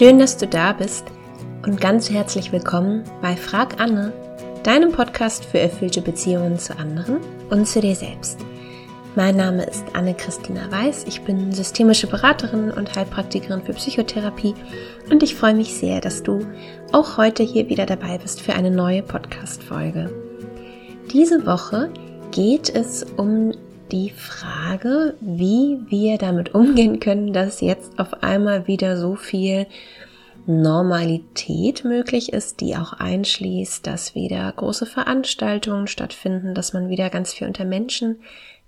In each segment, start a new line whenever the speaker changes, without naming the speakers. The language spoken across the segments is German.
Schön, dass du da bist und ganz herzlich willkommen bei Frag Anne, deinem Podcast für erfüllte Beziehungen zu anderen und zu dir selbst. Mein Name ist Anne-Christina Weiß, ich bin systemische Beraterin und Heilpraktikerin für Psychotherapie und ich freue mich sehr, dass du auch heute hier wieder dabei bist für eine neue Podcast-Folge. Diese Woche geht es um die Frage, wie wir damit umgehen können, dass jetzt auf einmal wieder so viel Normalität möglich ist, die auch einschließt, dass wieder große Veranstaltungen stattfinden, dass man wieder ganz viel unter Menschen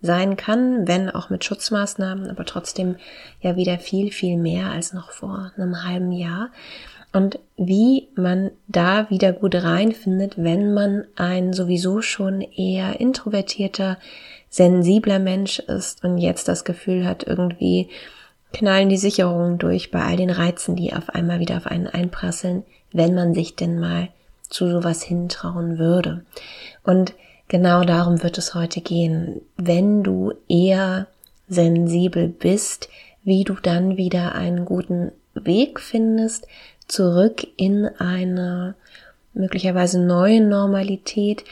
sein kann, wenn auch mit Schutzmaßnahmen, aber trotzdem ja wieder viel, viel mehr als noch vor einem halben Jahr. Und wie man da wieder gut reinfindet, wenn man ein sowieso schon eher introvertierter, sensibler Mensch ist und jetzt das Gefühl hat, irgendwie knallen die Sicherungen durch bei all den Reizen, die auf einmal wieder auf einen einprasseln, wenn man sich denn mal zu sowas hintrauen würde. Und genau darum wird es heute gehen. Wenn du eher sensibel bist, wie du dann wieder einen guten Weg findest, zurück in eine möglicherweise neue Normalität,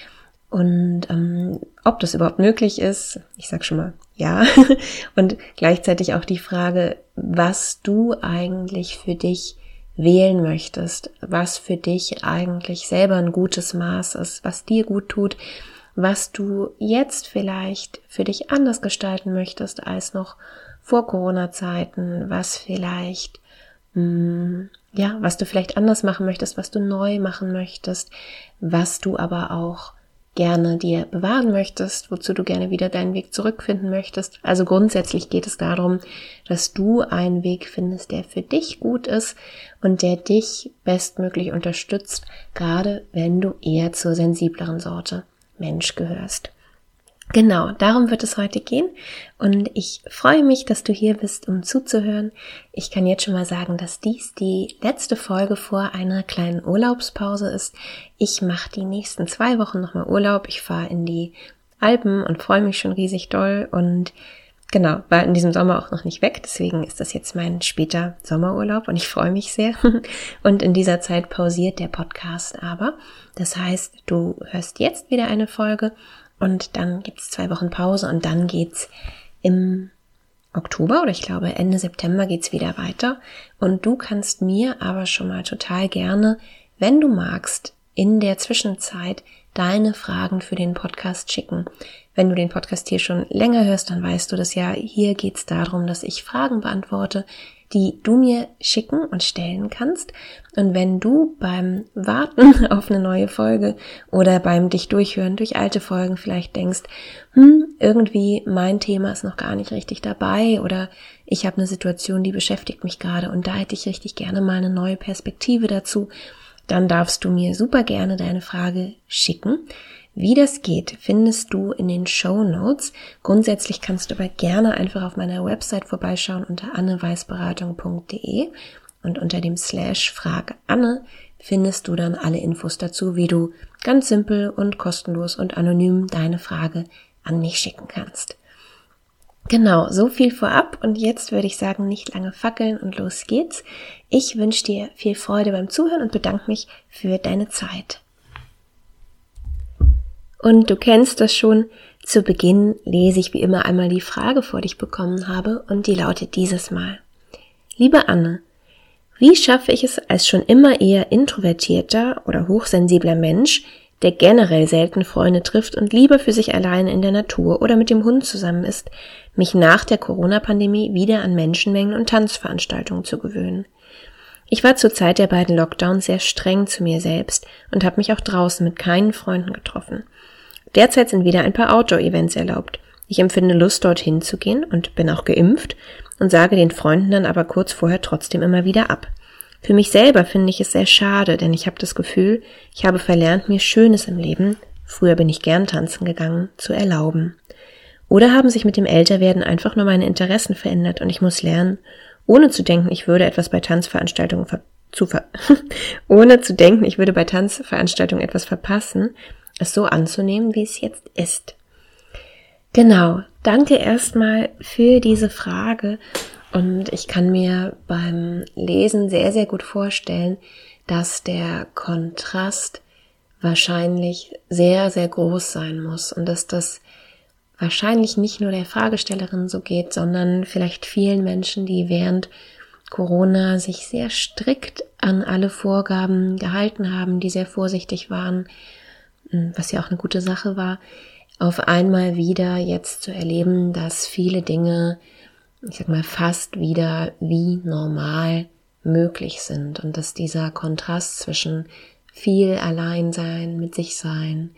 und ähm, ob das überhaupt möglich ist, ich sag schon mal ja. Und gleichzeitig auch die Frage, was du eigentlich für dich wählen möchtest, was für dich eigentlich selber ein gutes Maß ist, was dir gut tut, was du jetzt vielleicht für dich anders gestalten möchtest als noch vor Corona-Zeiten, was vielleicht, mh, mm, ja, was du vielleicht anders machen möchtest, was du neu machen möchtest, was du aber auch gerne dir bewahren möchtest, wozu du gerne wieder deinen Weg zurückfinden möchtest. Also grundsätzlich geht es darum, dass du einen Weg findest, der für dich gut ist und der dich bestmöglich unterstützt, gerade wenn du eher zur sensibleren Sorte Mensch gehörst. Genau, darum wird es heute gehen und ich freue mich, dass du hier bist, um zuzuhören. Ich kann jetzt schon mal sagen, dass dies die letzte Folge vor einer kleinen Urlaubspause ist. Ich mache die nächsten zwei Wochen nochmal Urlaub. Ich fahre in die Alpen und freue mich schon riesig doll und genau, war in diesem Sommer auch noch nicht weg, deswegen ist das jetzt mein später Sommerurlaub und ich freue mich sehr. Und in dieser Zeit pausiert der Podcast aber. Das heißt, du hörst jetzt wieder eine Folge und dann gibt's zwei Wochen Pause und dann geht's im Oktober oder ich glaube Ende September geht's wieder weiter. Und du kannst mir aber schon mal total gerne, wenn du magst, in der Zwischenzeit deine Fragen für den Podcast schicken. Wenn du den Podcast hier schon länger hörst, dann weißt du das ja. Hier geht's darum, dass ich Fragen beantworte, die du mir schicken und stellen kannst. Und wenn du beim Warten auf eine neue Folge oder beim dich durchhören durch alte Folgen vielleicht denkst, hm, irgendwie mein Thema ist noch gar nicht richtig dabei oder ich habe eine Situation, die beschäftigt mich gerade und da hätte ich richtig gerne mal eine neue Perspektive dazu, dann darfst du mir super gerne deine Frage schicken. Wie das geht, findest du in den Show Notes. Grundsätzlich kannst du aber gerne einfach auf meiner Website vorbeischauen unter anneweißberatung.de und unter dem Slash Frag Anne findest du dann alle Infos dazu, wie du ganz simpel und kostenlos und anonym deine Frage an mich schicken kannst. Genau, so viel vorab und jetzt würde ich sagen, nicht lange fackeln und los geht's. Ich wünsche dir viel Freude beim Zuhören und bedanke mich für deine Zeit. Und du kennst das schon. Zu Beginn lese ich wie immer einmal die Frage vor, die ich bekommen habe, und die lautet dieses Mal. Liebe Anne, wie schaffe ich es als schon immer eher introvertierter oder hochsensibler Mensch, der generell selten Freunde trifft und lieber für sich alleine in der Natur oder mit dem Hund zusammen ist, mich nach der Corona-Pandemie wieder an Menschenmengen und Tanzveranstaltungen zu gewöhnen? Ich war zur Zeit der beiden Lockdowns sehr streng zu mir selbst und habe mich auch draußen mit keinen Freunden getroffen. Derzeit sind wieder ein paar Outdoor-Events erlaubt. Ich empfinde Lust, dorthin zu gehen und bin auch geimpft und sage den Freunden dann aber kurz vorher trotzdem immer wieder ab. Für mich selber finde ich es sehr schade, denn ich habe das Gefühl, ich habe verlernt, mir Schönes im Leben, früher bin ich gern tanzen gegangen, zu erlauben. Oder haben sich mit dem Älterwerden einfach nur meine Interessen verändert und ich muss lernen, ohne zu denken, ich würde etwas bei Tanzveranstaltungen ver zu ver ohne zu denken, ich würde bei Tanzveranstaltungen etwas verpassen, es so anzunehmen, wie es jetzt ist. Genau, danke erstmal für diese Frage. Und ich kann mir beim Lesen sehr, sehr gut vorstellen, dass der Kontrast wahrscheinlich sehr, sehr groß sein muss und dass das wahrscheinlich nicht nur der Fragestellerin so geht, sondern vielleicht vielen Menschen, die während Corona sich sehr strikt an alle Vorgaben gehalten haben, die sehr vorsichtig waren, hm, was ja auch eine gute Sache war, auf einmal wieder jetzt zu erleben, dass viele Dinge, ich sag mal, fast wieder wie normal möglich sind und dass dieser Kontrast zwischen viel allein sein, mit sich sein,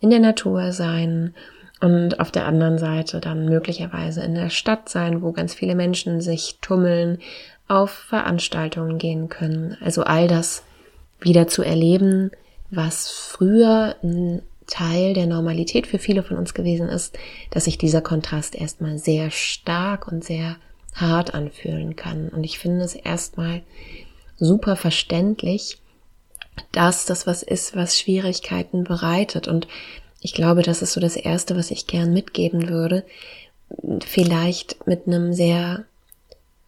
in der Natur sein und auf der anderen Seite dann möglicherweise in der Stadt sein, wo ganz viele Menschen sich tummeln, auf Veranstaltungen gehen können. Also all das wieder zu erleben, was früher ein Teil der Normalität für viele von uns gewesen ist, dass sich dieser Kontrast erstmal sehr stark und sehr hart anfühlen kann. Und ich finde es erstmal super verständlich, dass das was ist, was Schwierigkeiten bereitet. Und ich glaube, das ist so das Erste, was ich gern mitgeben würde. Vielleicht mit einem sehr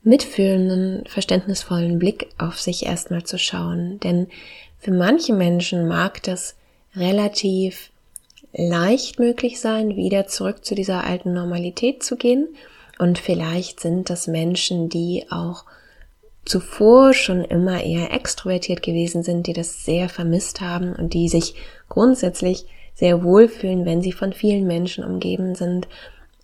mitfühlenden, verständnisvollen Blick auf sich erstmal zu schauen. Denn für manche Menschen mag das relativ leicht möglich sein, wieder zurück zu dieser alten Normalität zu gehen. Und vielleicht sind das Menschen, die auch zuvor schon immer eher extrovertiert gewesen sind, die das sehr vermisst haben und die sich grundsätzlich sehr wohlfühlen, wenn sie von vielen Menschen umgeben sind.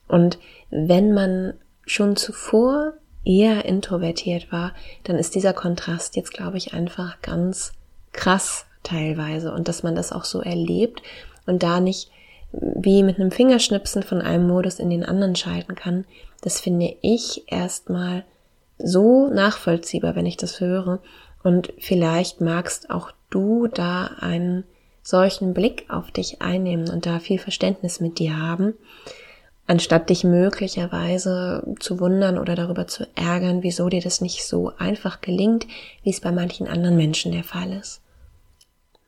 Und wenn man schon zuvor eher introvertiert war, dann ist dieser Kontrast jetzt, glaube ich, einfach ganz krass teilweise und dass man das auch so erlebt und da nicht wie mit einem Fingerschnipsen von einem Modus in den anderen schalten kann, das finde ich erstmal so nachvollziehbar, wenn ich das höre. Und vielleicht magst auch du da einen solchen Blick auf dich einnehmen und da viel Verständnis mit dir haben, anstatt dich möglicherweise zu wundern oder darüber zu ärgern, wieso dir das nicht so einfach gelingt, wie es bei manchen anderen Menschen der Fall ist.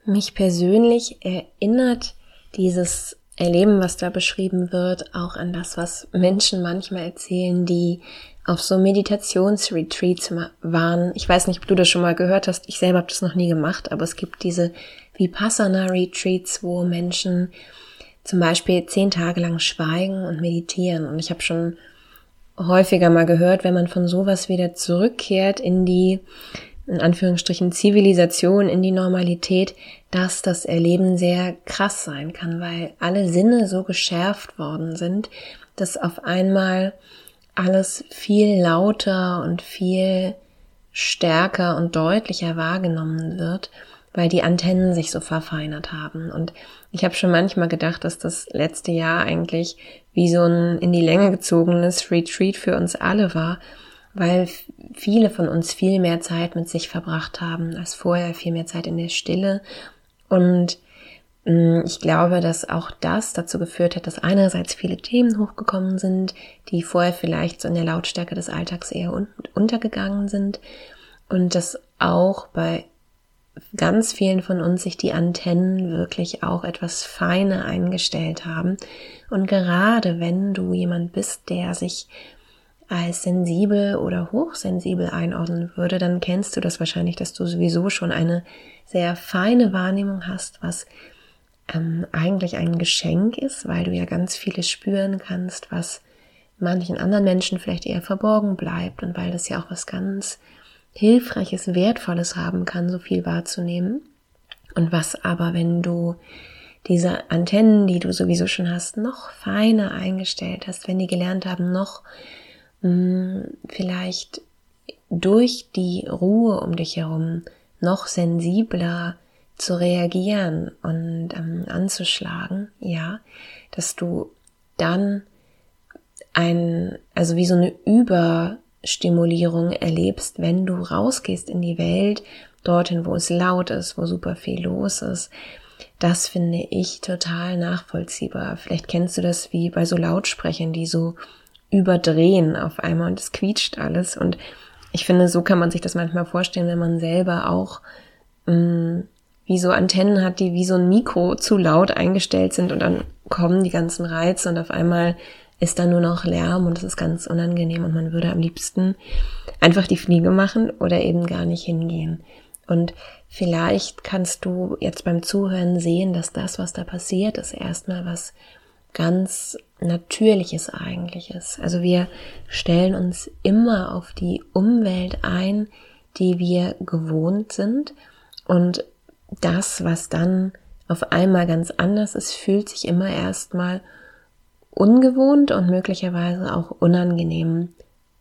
Mich persönlich erinnert dieses Erleben, was da beschrieben wird, auch an das, was Menschen manchmal erzählen, die auf so Meditationsretreats waren. Ich weiß nicht, ob du das schon mal gehört hast. Ich selber habe das noch nie gemacht, aber es gibt diese Vipassana-Retreats, wo Menschen zum Beispiel zehn Tage lang schweigen und meditieren. Und ich habe schon häufiger mal gehört, wenn man von sowas wieder zurückkehrt in die, in Anführungsstrichen, Zivilisation, in die Normalität, dass das Erleben sehr krass sein kann, weil alle Sinne so geschärft worden sind, dass auf einmal alles viel lauter und viel stärker und deutlicher wahrgenommen wird, weil die Antennen sich so verfeinert haben. Und ich habe schon manchmal gedacht, dass das letzte Jahr eigentlich wie so ein in die Länge gezogenes Retreat für uns alle war, weil viele von uns viel mehr Zeit mit sich verbracht haben als vorher, viel mehr Zeit in der Stille. Und mm, ich glaube, dass auch das dazu geführt hat, dass einerseits viele Themen hochgekommen sind, die vorher vielleicht so in der Lautstärke des Alltags eher untergegangen sind und dass auch bei ganz vielen von uns sich die Antennen wirklich auch etwas feiner eingestellt haben. Und gerade wenn du jemand bist, der sich als sensibel oder hochsensibel einordnen würde, dann kennst du das wahrscheinlich, dass du sowieso schon eine sehr feine Wahrnehmung hast, was ähm, eigentlich ein Geschenk ist, weil du ja ganz vieles spüren kannst, was manchen anderen Menschen vielleicht eher verborgen bleibt und weil das ja auch was ganz Hilfreiches, Wertvolles haben kann, so viel wahrzunehmen. Und was aber, wenn du diese Antennen, die du sowieso schon hast, noch feiner eingestellt hast, wenn die gelernt haben, noch mh, hm, vielleicht durch die Ruhe um dich herum noch sensibler zu reagieren und ähm, anzuschlagen, ja, dass du dann ein, also wie so eine Über Stimulierung erlebst, wenn du rausgehst in die Welt, dorthin, wo es laut ist, wo super viel los ist. Das finde ich total nachvollziehbar. Vielleicht kennst du das wie bei so Lautsprechern, die so überdrehen auf einmal und es quietscht alles. Und ich finde, so kann man sich das manchmal vorstellen, wenn man selber auch mh, mm, wie so Antennen hat, die wie so ein Mikro zu laut eingestellt sind und dann kommen die ganzen Reize und auf einmal ist dann nur noch Lärm und es ist ganz unangenehm und man würde am liebsten einfach die Fliege machen oder eben gar nicht hingehen. Und vielleicht kannst du jetzt beim Zuhören sehen, dass das, was da passiert, ist erstmal was ganz Natürliches eigentlich ist. Also wir stellen uns immer auf die Umwelt ein, die wir gewohnt sind und das, was dann auf einmal ganz anders ist, fühlt sich immer erstmal ungewohnt und möglicherweise auch unangenehm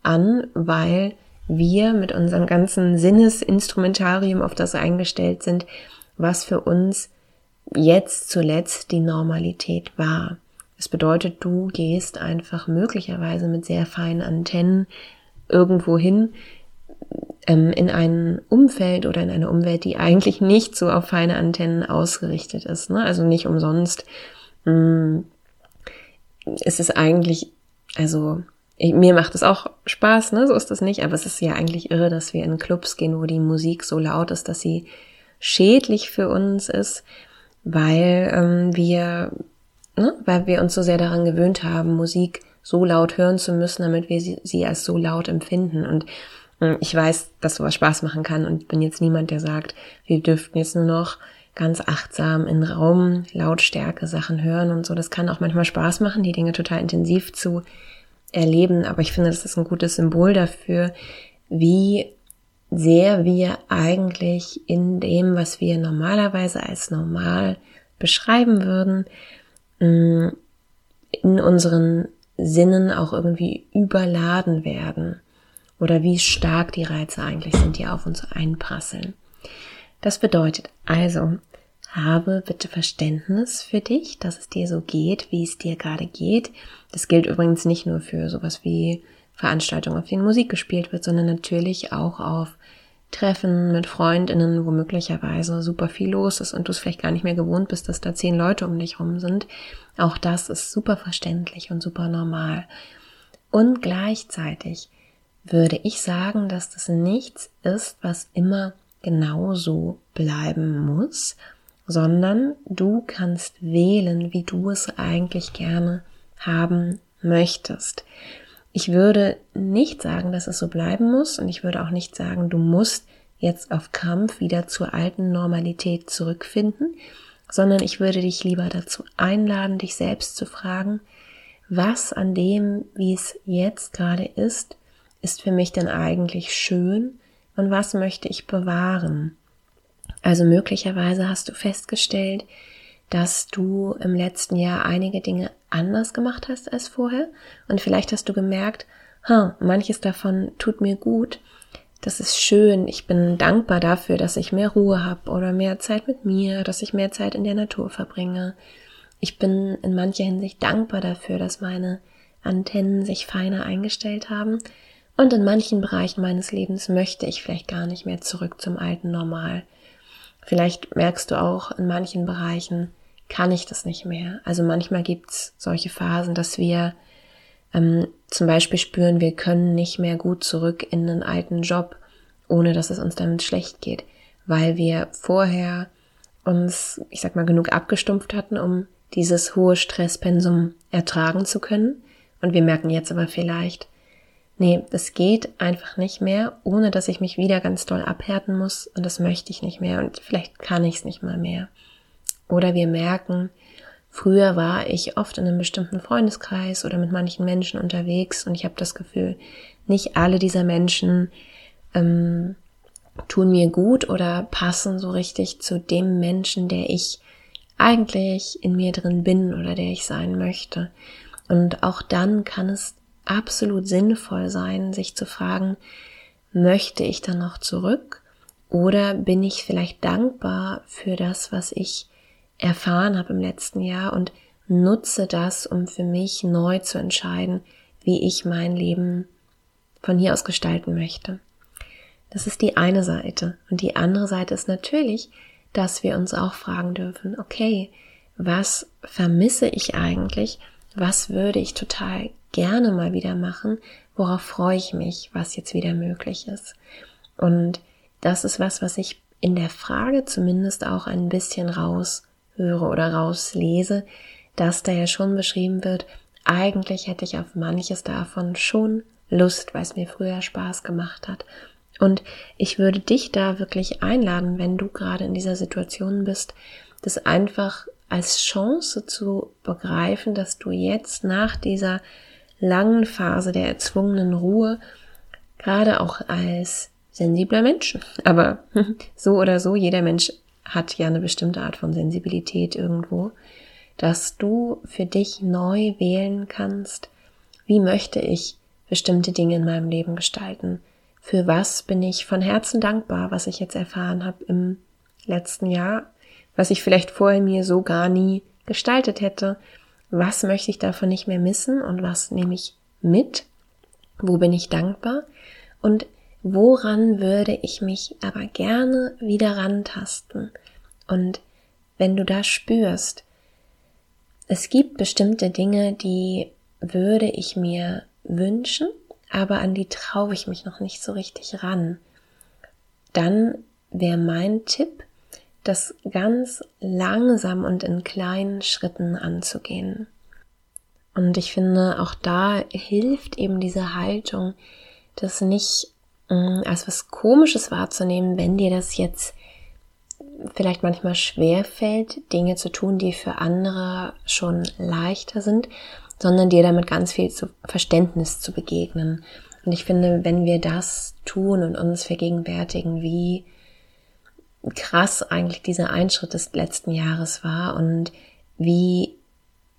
an, weil wir mit unserem ganzen Sinnesinstrumentarium auf das eingestellt sind, was für uns jetzt zuletzt die Normalität war. Das bedeutet, du gehst einfach möglicherweise mit sehr feinen Antennen irgendwo hin ähm, in ein Umfeld oder in eine Umwelt, die eigentlich nicht so auf feine Antennen ausgerichtet ist. Ne? Also nicht umsonst mh, mm, ist es eigentlich, also ich, mir macht es auch Spaß, ne? so ist das nicht, aber es ist ja eigentlich irre, dass wir in Clubs gehen, wo die Musik so laut ist, dass sie schädlich für uns ist, weil ähm, wir ne, weil wir uns so sehr daran gewöhnt haben, Musik so laut hören zu müssen, damit wir sie, sie als so laut empfinden. Und äh, ich weiß, dass sowas Spaß machen kann und bin jetzt niemand, der sagt, wir dürften jetzt nur noch ganz achtsam in Raum Lautstärke Sachen hören und so. Das kann auch manchmal Spaß machen, die Dinge total intensiv zu erleben. Aber ich finde, das ist ein gutes Symbol dafür, wie sehr wir eigentlich in dem, was wir normalerweise als normal beschreiben würden, in unseren Sinnen auch irgendwie überladen werden oder wie stark die Reize eigentlich sind, die auf uns einprasseln. Das bedeutet also, habe bitte Verständnis für dich, dass es dir so geht, wie es dir gerade geht. Das gilt übrigens nicht nur für sowas wie Veranstaltungen, auf denen Musik gespielt wird, sondern natürlich auch auf Treffen mit Freundinnen, wo möglicherweise super viel los ist und du es vielleicht gar nicht mehr gewohnt bist, dass da zehn Leute um dich rum sind. Auch das ist super verständlich und super normal. Und gleichzeitig würde ich sagen, dass das nichts ist, was immer genauso bleiben muss, sondern du kannst wählen, wie du es eigentlich gerne haben möchtest. Ich würde nicht sagen, dass es so bleiben muss und ich würde auch nicht sagen, du musst jetzt auf Krampf wieder zur alten Normalität zurückfinden, sondern ich würde dich lieber dazu einladen, dich selbst zu fragen, was an dem, wie es jetzt gerade ist, ist für mich denn eigentlich schön und was möchte ich bewahren? Also möglicherweise hast du festgestellt, dass du im letzten Jahr einige Dinge anders gemacht hast als vorher und vielleicht hast du gemerkt, ha, manches davon tut mir gut, das ist schön, ich bin dankbar dafür, dass ich mehr Ruhe habe oder mehr Zeit mit mir, dass ich mehr Zeit in der Natur verbringe. Ich bin in mancher Hinsicht dankbar dafür, dass meine Antennen sich feiner eingestellt haben und in manchen Bereichen meines Lebens möchte ich vielleicht gar nicht mehr zurück zum alten Normal. Vielleicht merkst du auch in manchen Bereichen, kann ich das nicht mehr. Also manchmal gibt's solche Phasen, dass wir ähm, zum Beispiel spüren, wir können nicht mehr gut zurück in einen alten Job, ohne dass es uns damit schlecht geht, weil wir vorher uns, ich sag mal, genug abgestumpft hatten, um dieses hohe Stresspensum ertragen zu können. Und wir merken jetzt aber vielleicht, nee, das geht einfach nicht mehr, ohne dass ich mich wieder ganz doll abhärten muss und das möchte ich nicht mehr und vielleicht kann ich es nicht mal mehr. Oder wir merken, früher war ich oft in einem bestimmten Freundeskreis oder mit manchen Menschen unterwegs und ich habe das Gefühl, nicht alle dieser Menschen ähm, tun mir gut oder passen so richtig zu dem Menschen, der ich eigentlich in mir drin bin oder der ich sein möchte. Und auch dann kann es absolut sinnvoll sein, sich zu fragen, möchte ich dann noch zurück oder bin ich vielleicht dankbar für das, was ich erfahren habe im letzten Jahr und nutze das, um für mich neu zu entscheiden, wie ich mein Leben von hier aus gestalten möchte. Das ist die eine Seite. Und die andere Seite ist natürlich, dass wir uns auch fragen dürfen, okay, was vermisse ich eigentlich? Was würde ich total gerne mal wieder machen? Worauf freue ich mich, was jetzt wieder möglich ist? Und das ist was, was ich in der Frage zumindest auch ein bisschen raus höre oder rauslese, dass da ja schon beschrieben wird, eigentlich hätte ich auf manches davon schon Lust, weil es mir früher Spaß gemacht hat. Und ich würde dich da wirklich einladen, wenn du gerade in dieser Situation bist, das einfach als Chance zu begreifen, dass du jetzt nach dieser langen Phase der erzwungenen Ruhe, gerade auch als sensibler Mensch, aber so oder so, jeder Mensch hat ja eine bestimmte Art von Sensibilität irgendwo, dass du für dich neu wählen kannst, wie möchte ich bestimmte Dinge in meinem Leben gestalten, für was bin ich von Herzen dankbar, was ich jetzt erfahren habe im letzten Jahr, was ich vielleicht vorher mir so gar nie gestaltet hätte, was möchte ich davon nicht mehr missen und was nehme ich mit, wo bin ich dankbar? Und woran würde ich mich aber gerne wieder rantasten. Und wenn du da spürst, es gibt bestimmte Dinge, die würde ich mir wünschen, aber an die traue ich mich noch nicht so richtig ran, dann wäre mein Tipp, das ganz langsam und in kleinen Schritten anzugehen. Und ich finde, auch da hilft eben diese Haltung, das nicht mh, mm, als was Komisches wahrzunehmen, wenn dir das jetzt vielleicht manchmal schwer fällt, Dinge zu tun, die für andere schon leichter sind, sondern dir damit ganz viel zu Verständnis zu begegnen. Und ich finde, wenn wir das tun und uns vergegenwärtigen, wie krass eigentlich dieser Einschritt des letzten Jahres war und wie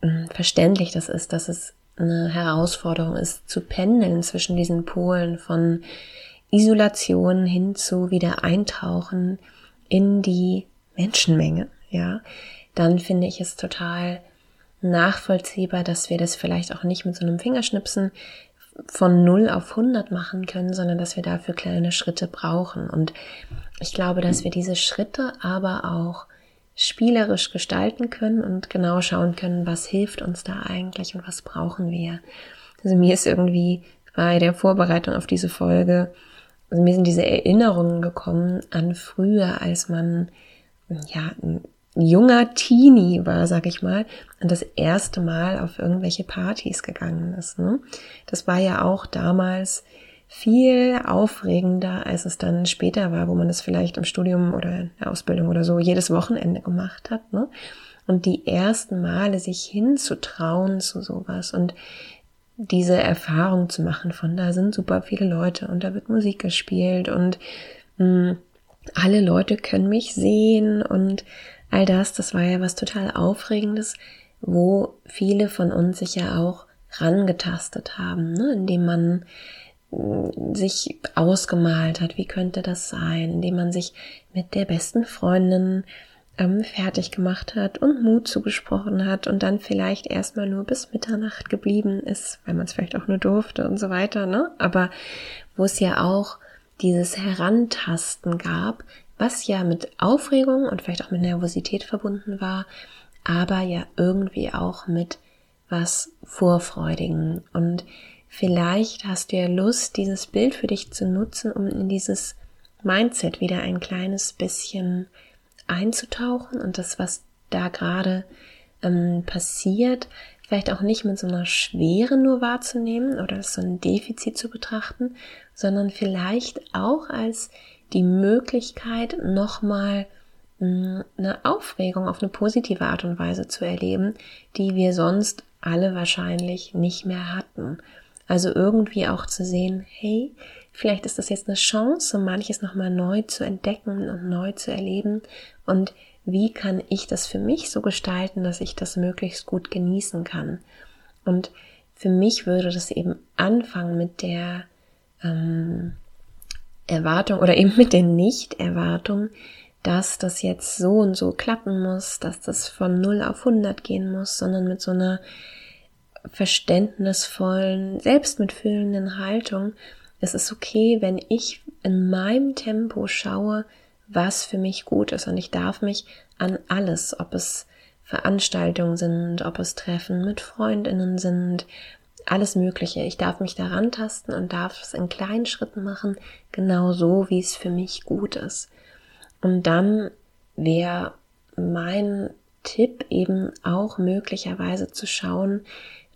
hm, verständlich das ist, dass es eine Herausforderung ist, zu pendeln zwischen diesen Polen von Isolation hin zu wieder eintauchen in die Menschenmenge, ja, dann finde ich es total nachvollziehbar, dass wir das vielleicht auch nicht mit so einem Fingerschnipsen von 0 auf 100 machen können, sondern dass wir dafür kleine Schritte brauchen. Und ich glaube, dass wir diese Schritte aber auch spielerisch gestalten können und genau schauen können, was hilft uns da eigentlich und was brauchen wir. Also mir ist irgendwie bei der Vorbereitung auf diese Folge, also mir sind diese Erinnerungen gekommen an früher, als man ja junger Teenie war, sag ich mal, und das erste Mal auf irgendwelche Partys gegangen ist. Ne? Das war ja auch damals viel aufregender, als es dann später war, wo man es vielleicht im Studium oder in der Ausbildung oder so jedes Wochenende gemacht hat. Ne? Und die ersten Male sich hinzutrauen zu sowas und diese Erfahrung zu machen von da sind super viele Leute und da wird Musik gespielt und mh, hm, alle Leute können mich sehen und all das, das war ja was total Aufregendes, wo viele von uns sich ja auch rangetastet haben, ne? indem man sich ausgemalt hat, wie könnte das sein, indem man sich mit der besten Freundin ähm, fertig gemacht hat und Mut zugesprochen hat und dann vielleicht erstmal nur bis Mitternacht geblieben ist, weil man es vielleicht auch nur durfte und so weiter, ne? Aber wo es ja auch dieses Herantasten gab, was ja mit Aufregung und vielleicht auch mit Nervosität verbunden war, aber ja irgendwie auch mit was Vorfreudigen. Und vielleicht hast du ja Lust, dieses Bild für dich zu nutzen, um in dieses Mindset wieder ein kleines bisschen einzutauchen und das, was da gerade ähm, passiert, vielleicht auch nicht mit so einer Schwere nur wahrzunehmen oder so ein Defizit zu betrachten, sondern vielleicht auch als die Möglichkeit, nochmal hm, eine Aufregung auf eine positive Art und Weise zu erleben, die wir sonst alle wahrscheinlich nicht mehr hatten. Also irgendwie auch zu sehen, hey, vielleicht ist das jetzt eine Chance, manches nochmal neu zu entdecken und neu zu erleben. Und wie kann ich das für mich so gestalten, dass ich das möglichst gut genießen kann? Und für mich würde das eben anfangen mit der ähm, Erwartung oder eben mit der Nicht-Erwartung, dass das jetzt so und so klappen muss, dass das von 0 auf 100 gehen muss, sondern mit so einer verständnisvollen, selbstmitfühlenden Haltung. Es ist okay, wenn ich in meinem Tempo schaue, was für mich gut ist und ich darf mich an alles, ob es Veranstaltungen sind, ob es Treffen mit Freundinnen sind, alles Mögliche. Ich darf mich daran tasten und darf es in kleinen Schritten machen, genau so, wie es für mich gut ist. Und dann wäre mein Tipp eben auch möglicherweise zu schauen,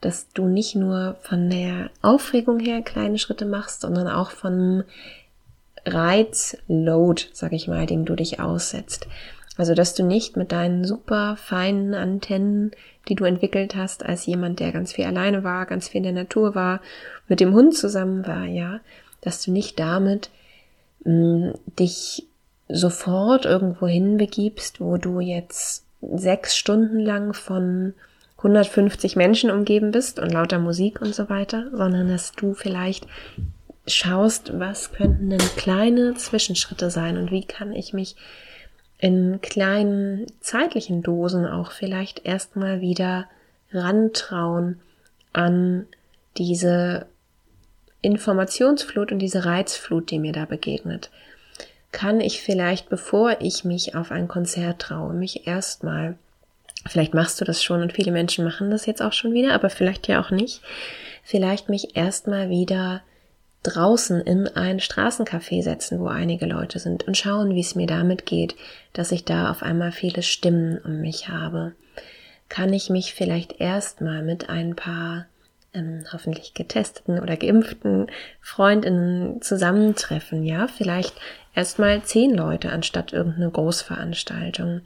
dass du nicht nur von der Aufregung her kleine Schritte machst, sondern auch von Reizload, sag ich mal, dem du dich aussetzt. Also, dass du nicht mit deinen super feinen Antennen, die du entwickelt hast, als jemand, der ganz viel alleine war, ganz viel in der Natur war, mit dem Hund zusammen war, ja, dass du nicht damit mh, dich sofort irgendwo hinbegibst, wo du jetzt sechs Stunden lang von 150 Menschen umgeben bist und lauter Musik und so weiter, sondern dass du vielleicht schaust, was könnten denn kleine Zwischenschritte sein und wie kann ich mich in kleinen zeitlichen Dosen auch vielleicht erstmal wieder rantrauen an diese Informationsflut und diese Reizflut, die mir da begegnet. Kann ich vielleicht, bevor ich mich auf ein Konzert traue, mich erstmal, vielleicht machst du das schon und viele Menschen machen das jetzt auch schon wieder, aber vielleicht ja auch nicht, vielleicht mich erstmal wieder draußen in ein Straßencafé setzen, wo einige Leute sind und schauen, wie es mir damit geht, dass ich da auf einmal viele Stimmen um mich habe. Kann ich mich vielleicht erstmal mit ein paar ähm, hoffentlich getesteten oder geimpften Freundinnen zusammentreffen, ja, vielleicht erstmal zehn Leute anstatt irgendeine Großveranstaltung.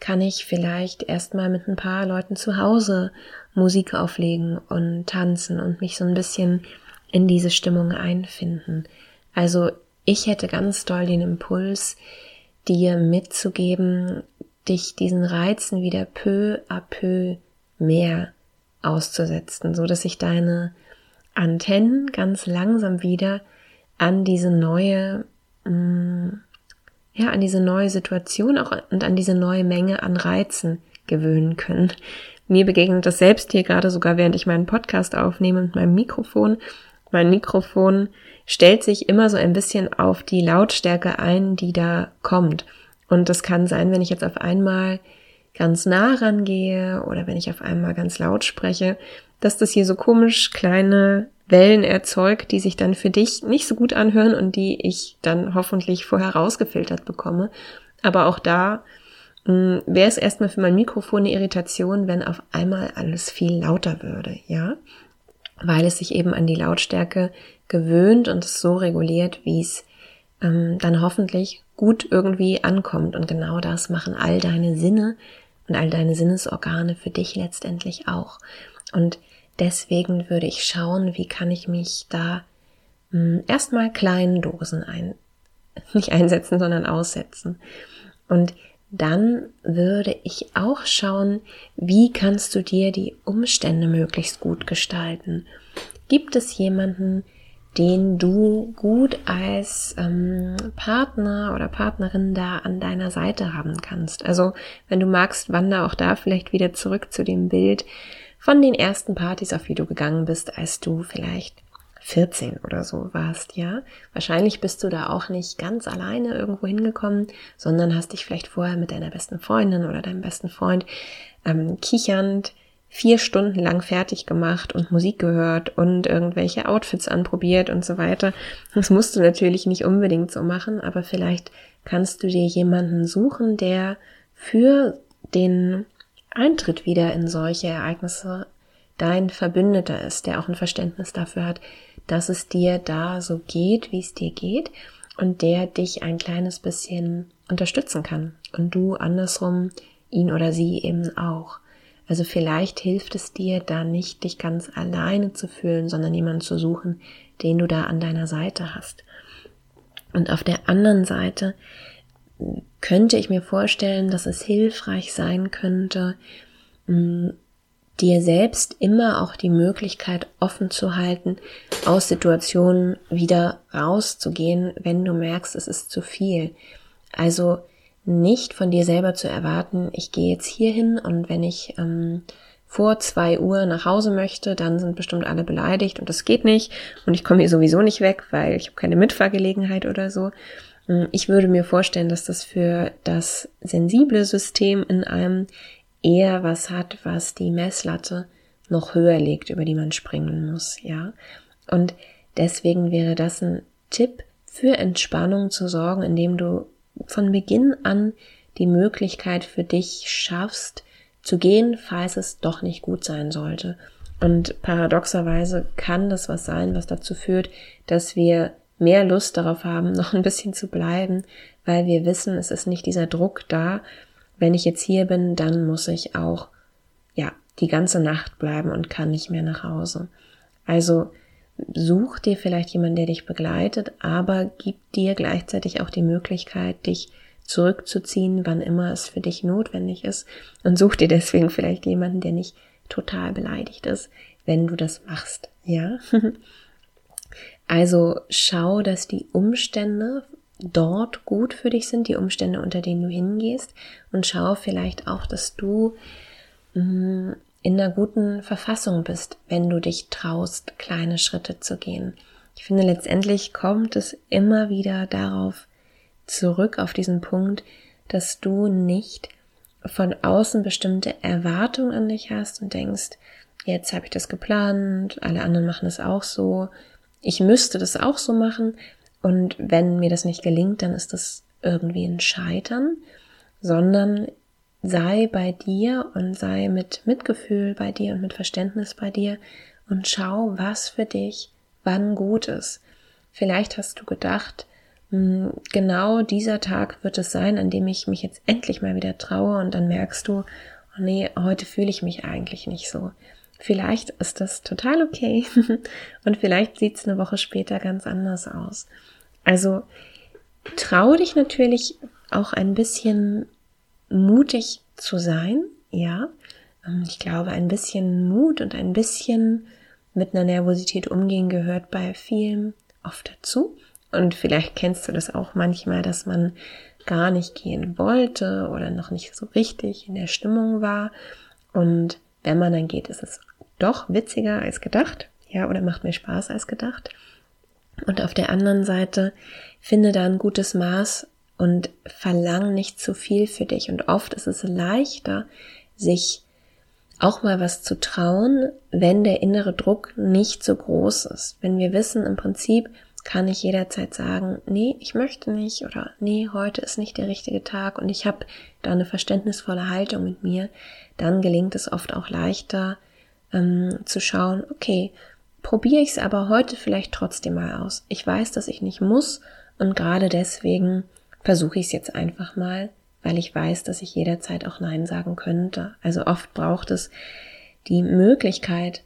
Kann ich vielleicht erstmal mit ein paar Leuten zu Hause Musik auflegen und tanzen und mich so ein bisschen in diese Stimmung einfinden. Also ich hätte ganz doll den Impuls, dir mitzugeben, dich diesen Reizen wieder peu à peu mehr auszusetzen, so dass sich deine Antennen ganz langsam wieder an diese neue, mm, ja, an diese neue Situation auch und an diese neue Menge an Reizen gewöhnen können. Mir begegnet das selbst hier gerade sogar, während ich meinen Podcast aufnehme mit meinem Mikrofon mein Mikrofon stellt sich immer so ein bisschen auf die Lautstärke ein, die da kommt. Und das kann sein, wenn ich jetzt auf einmal ganz nah rangehe oder wenn ich auf einmal ganz laut spreche, dass das hier so komisch kleine Wellen erzeugt, die sich dann für dich nicht so gut anhören und die ich dann hoffentlich vorher rausgefiltert bekomme. Aber auch da hm, wäre es erstmal für mein Mikrofon eine Irritation, wenn auf einmal alles viel lauter würde, ja? weil es sich eben an die Lautstärke gewöhnt und es so reguliert, wie es ähm, dann hoffentlich gut irgendwie ankommt. Und genau das machen all deine Sinne und all deine Sinnesorgane für dich letztendlich auch. Und deswegen würde ich schauen, wie kann ich mich da hm, erstmal kleinen Dosen ein, nicht einsetzen, sondern aussetzen. Und dann würde ich auch schauen, wie kannst du dir die Umstände möglichst gut gestalten. Gibt es jemanden, den du gut als ähm, Partner oder Partnerin da an deiner Seite haben kannst. Also wenn du magst, wander auch da vielleicht wieder zurück zu dem Bild von den ersten Partys, auf die du gegangen bist, als du vielleicht 14 oder so warst, ja. Wahrscheinlich bist du da auch nicht ganz alleine irgendwo hingekommen, sondern hast dich vielleicht vorher mit deiner besten Freundin oder deinem besten Freund ähm, kichernd vier Stunden lang fertig gemacht und Musik gehört und irgendwelche Outfits anprobiert und so weiter. Das musst du natürlich nicht unbedingt so machen, aber vielleicht kannst du dir jemanden suchen, der für den Eintritt wieder in solche Ereignisse dein Verbündeter ist, der auch ein Verständnis dafür hat, dass es dir da so geht, wie es dir geht und der dich ein kleines bisschen unterstützen kann und du andersrum ihn oder sie eben auch. Also vielleicht hilft es dir da nicht, dich ganz alleine zu fühlen, sondern jemanden zu suchen, den du da an deiner Seite hast. Und auf der anderen Seite könnte ich mir vorstellen, dass es hilfreich sein könnte, dir selbst immer auch die Möglichkeit offen zu halten, aus Situationen wieder rauszugehen, wenn du merkst, es ist zu viel. Also nicht von dir selber zu erwarten, ich gehe jetzt hier hin und wenn ich ähm, vor zwei Uhr nach Hause möchte, dann sind bestimmt alle beleidigt und das geht nicht und ich komme hier sowieso nicht weg, weil ich habe keine Mitfahrgelegenheit oder so. Hm, ich würde mir vorstellen, dass das für das sensible System in einem eher was hat, was die Messlatte noch höher legt, über die man springen muss, ja. Und deswegen wäre das ein Tipp für Entspannung zu sorgen, indem du von Beginn an die Möglichkeit für dich schaffst, zu gehen, falls es doch nicht gut sein sollte. Und paradoxerweise kann das was sein, was dazu führt, dass wir mehr Lust darauf haben, noch ein bisschen zu bleiben, weil wir wissen, es ist nicht dieser Druck da. Wenn ich jetzt hier bin, dann muss ich auch, ja, die ganze Nacht bleiben und kann nicht mehr nach Hause. Also such dir vielleicht jemanden, der dich begleitet, aber gib dir gleichzeitig auch die Möglichkeit, dich zurückzuziehen, wann immer es für dich notwendig ist und such dir deswegen vielleicht jemanden, der nicht total beleidigt ist, wenn du das machst, ja? Also schau, dass die Umstände dort gut für dich sind, die Umstände, unter denen du hingehst und schau vielleicht auch, dass du mm, in einer guten Verfassung bist, wenn du dich traust, kleine Schritte zu gehen. Ich finde, letztendlich kommt es immer wieder darauf zurück, auf diesen Punkt, dass du nicht von außen bestimmte Erwartungen an dich hast und denkst, jetzt habe ich das geplant, alle anderen machen es auch so, ich müsste das auch so machen und wenn mir das nicht gelingt, dann ist das irgendwie ein Scheitern, sondern sei bei dir und sei mit Mitgefühl bei dir und mit Verständnis bei dir und schau, was für dich wann gut ist. Vielleicht hast du gedacht, hm, genau dieser Tag wird es sein, an dem ich mich jetzt endlich mal wieder traue und dann merkst du, oh nee, heute fühle ich mich eigentlich nicht so. Vielleicht ist das total okay und vielleicht sieht es eine Woche später ganz anders aus. Also traue dich natürlich auch ein bisschen mutig zu sein, ja. Ähm, ich glaube, ein bisschen Mut und ein bisschen mit einer Nervosität umgehen gehört bei vielen oft dazu. Und vielleicht kennst du das auch manchmal, dass man gar nicht gehen wollte oder noch nicht so richtig in der Stimmung war. Und wenn man dann geht, ist es doch witziger als gedacht, ja, oder macht mehr Spaß als gedacht. Und auf der anderen Seite finde da ein gutes Maß und verlang nicht zu viel für dich. Und oft ist es leichter, sich auch mal was zu trauen, wenn der innere Druck nicht so groß ist. Wenn wir wissen, im Prinzip kann ich jederzeit sagen, nee, ich möchte nicht oder nee, heute ist nicht der richtige Tag und ich habe da eine verständnisvolle Haltung mit mir, dann gelingt es oft auch leichter ähm, zu schauen, okay, probiere ich es aber heute vielleicht trotzdem mal aus. Ich weiß, dass ich nicht muss und gerade deswegen versuche ich es jetzt einfach mal, weil ich weiß, dass ich jederzeit auch Nein sagen könnte. Also oft braucht es die Möglichkeit,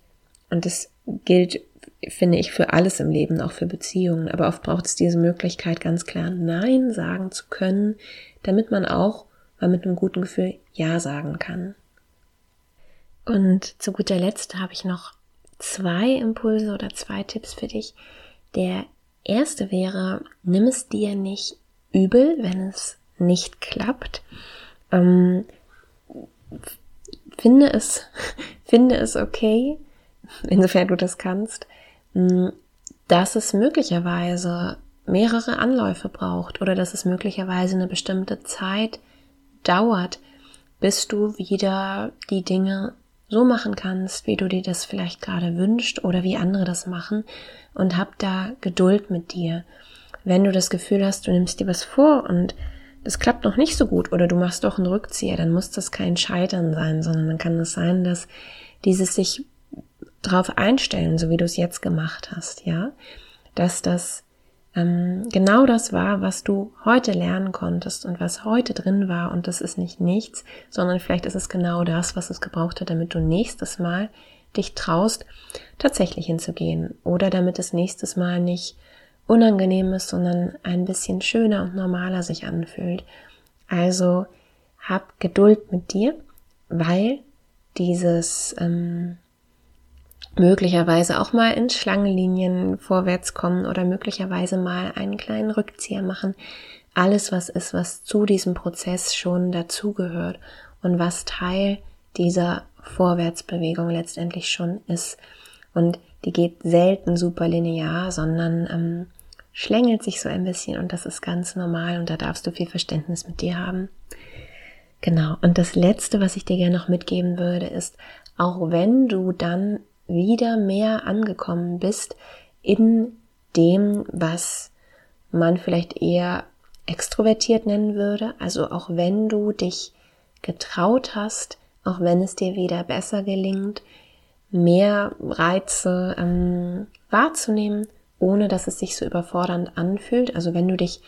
und das gilt, finde ich, für alles im Leben, auch für Beziehungen, aber oft braucht es diese Möglichkeit, ganz klar Nein sagen zu können, damit man auch mal mit einem guten Gefühl Ja sagen kann. Und zu guter Letzt habe ich noch zwei Impulse oder zwei Tipps für dich. Der erste wäre, nimm es dir nicht übel, wenn es nicht klappt. Ähm, finde es, finde es okay, insofern du das kannst, mm, dass es möglicherweise mehrere Anläufe braucht oder dass es möglicherweise eine bestimmte Zeit dauert, bis du wieder die Dinge so machen kannst, wie du dir das vielleicht gerade wünschst oder wie andere das machen und hab da Geduld mit dir. Wenn du das Gefühl hast, du nimmst dir was vor und das klappt noch nicht so gut oder du machst doch einen Rückzieher, dann muss das kein Scheitern sein, sondern dann kann es sein, dass dieses sich drauf einstellen, so wie du es jetzt gemacht hast, ja, dass das ähm, genau das war, was du heute lernen konntest und was heute drin war. Und das ist nicht nichts, sondern vielleicht ist es genau das, was es gebraucht hat, damit du nächstes Mal dich traust, tatsächlich hinzugehen. Oder damit es nächstes Mal nicht unangenehm ist, sondern ein bisschen schöner und normaler sich anfühlt. Also hab Geduld mit dir, weil dieses ähm, möglicherweise auch mal in Schlangenlinien vorwärts kommen oder möglicherweise mal einen kleinen Rückzieher machen. Alles, was ist, was zu diesem Prozess schon dazugehört und was Teil dieser Vorwärtsbewegung letztendlich schon ist. Und die geht selten super linear, sondern ähm, schlängelt sich so ein bisschen und das ist ganz normal und da darfst du viel Verständnis mit dir haben. Genau. Und das letzte, was ich dir gerne noch mitgeben würde, ist, auch wenn du dann wieder mehr angekommen bist in dem, was man vielleicht eher extrovertiert nennen würde. Also auch wenn du dich getraut hast, auch wenn es dir wieder besser gelingt, mehr Reize ähm, wahrzunehmen, ohne dass es sich so überfordernd anfühlt. Also wenn du dich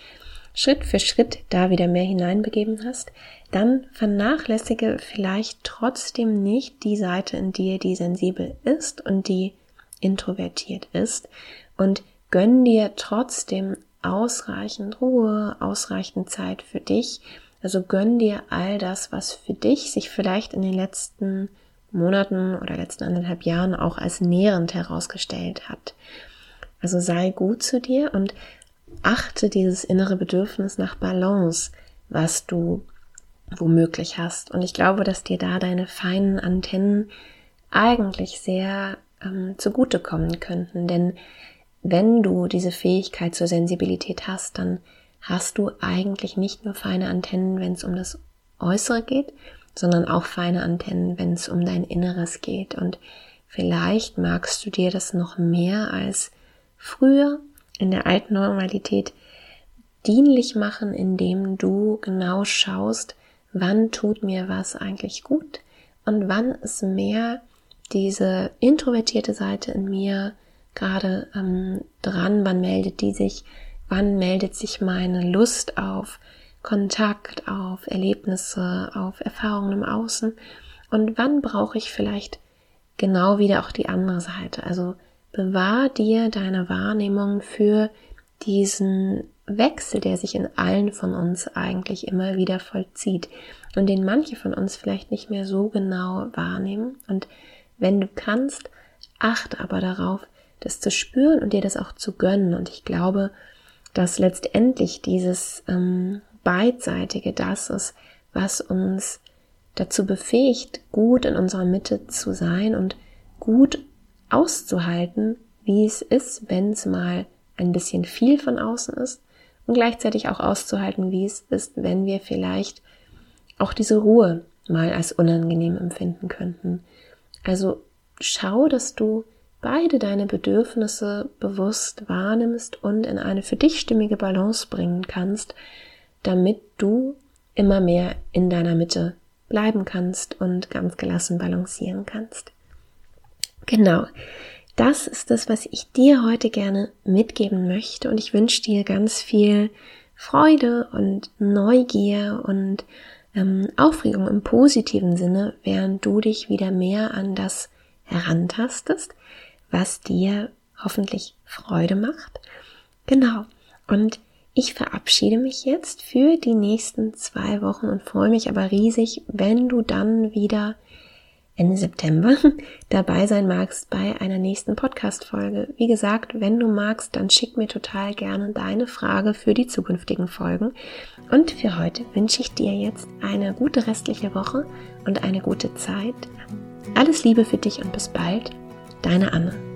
Schritt für Schritt da wieder mehr hineinbegeben hast, dann vernachlässige vielleicht trotzdem nicht die Seite in dir, die sensibel ist und die introvertiert ist und gönn dir trotzdem ausreichend Ruhe, ausreichend Zeit für dich. Also gönn dir all das, was für dich sich vielleicht in den letzten Monaten oder letzten anderthalb Jahren auch als nährend herausgestellt hat. Also sei gut zu dir und achte dieses innere Bedürfnis nach Balance, was du womöglich hast. Und ich glaube, dass dir da deine feinen Antennen eigentlich sehr ähm, zugutekommen könnten. Denn wenn du diese Fähigkeit zur Sensibilität hast, dann hast du eigentlich nicht nur feine Antennen, wenn es um das Äußere geht, sondern auch feine Antennen, wenn es um dein Inneres geht. Und vielleicht magst du dir das noch mehr als früher in der alten Normalität dienlich machen, indem du genau schaust, wann tut mir was eigentlich gut und wann ist mehr diese introvertierte Seite in mir gerade ähm, dran, wann meldet die sich, wann meldet sich meine Lust auf Kontakt, auf Erlebnisse, auf Erfahrungen im Außen und wann brauche ich vielleicht genau wieder auch die andere Seite. Also bewahr dir deine Wahrnehmung für diesen Wechsel, der sich in allen von uns eigentlich immer wieder vollzieht und den manche von uns vielleicht nicht mehr so genau wahrnehmen. Und wenn du kannst, achte aber darauf, das zu spüren und dir das auch zu gönnen. Und ich glaube, dass letztendlich dieses ähm, beidseitige das ist, was uns dazu befähigt, gut in unserer Mitte zu sein und gut auszuhalten, wie es ist, wenn es mal ein bisschen viel von außen ist und gleichzeitig auch auszuhalten, wie es ist, wenn wir vielleicht auch diese Ruhe mal als unangenehm empfinden könnten. Also schau, dass du beide deine Bedürfnisse bewusst wahrnimmst und in eine für dich stimmige Balance bringen kannst, damit du immer mehr in deiner Mitte bleiben kannst und ganz gelassen balancieren kannst. Genau. Das ist das, was ich dir heute gerne mitgeben möchte und ich wünsche dir ganz viel Freude und Neugier und ähm, Aufregung im positiven Sinne, während du dich wieder mehr an das herantastest, was dir hoffentlich Freude macht. Genau. Und ich verabschiede mich jetzt für die nächsten zwei Wochen und freue mich aber riesig, wenn du dann wieder Ende September dabei sein magst bei einer nächsten Podcast-Folge. Wie gesagt, wenn du magst, dann schick mir total gerne deine Frage für die zukünftigen Folgen. Und für heute wünsche ich dir jetzt eine gute restliche Woche und eine gute Zeit. Alles Liebe für dich und bis bald. Deine Anne.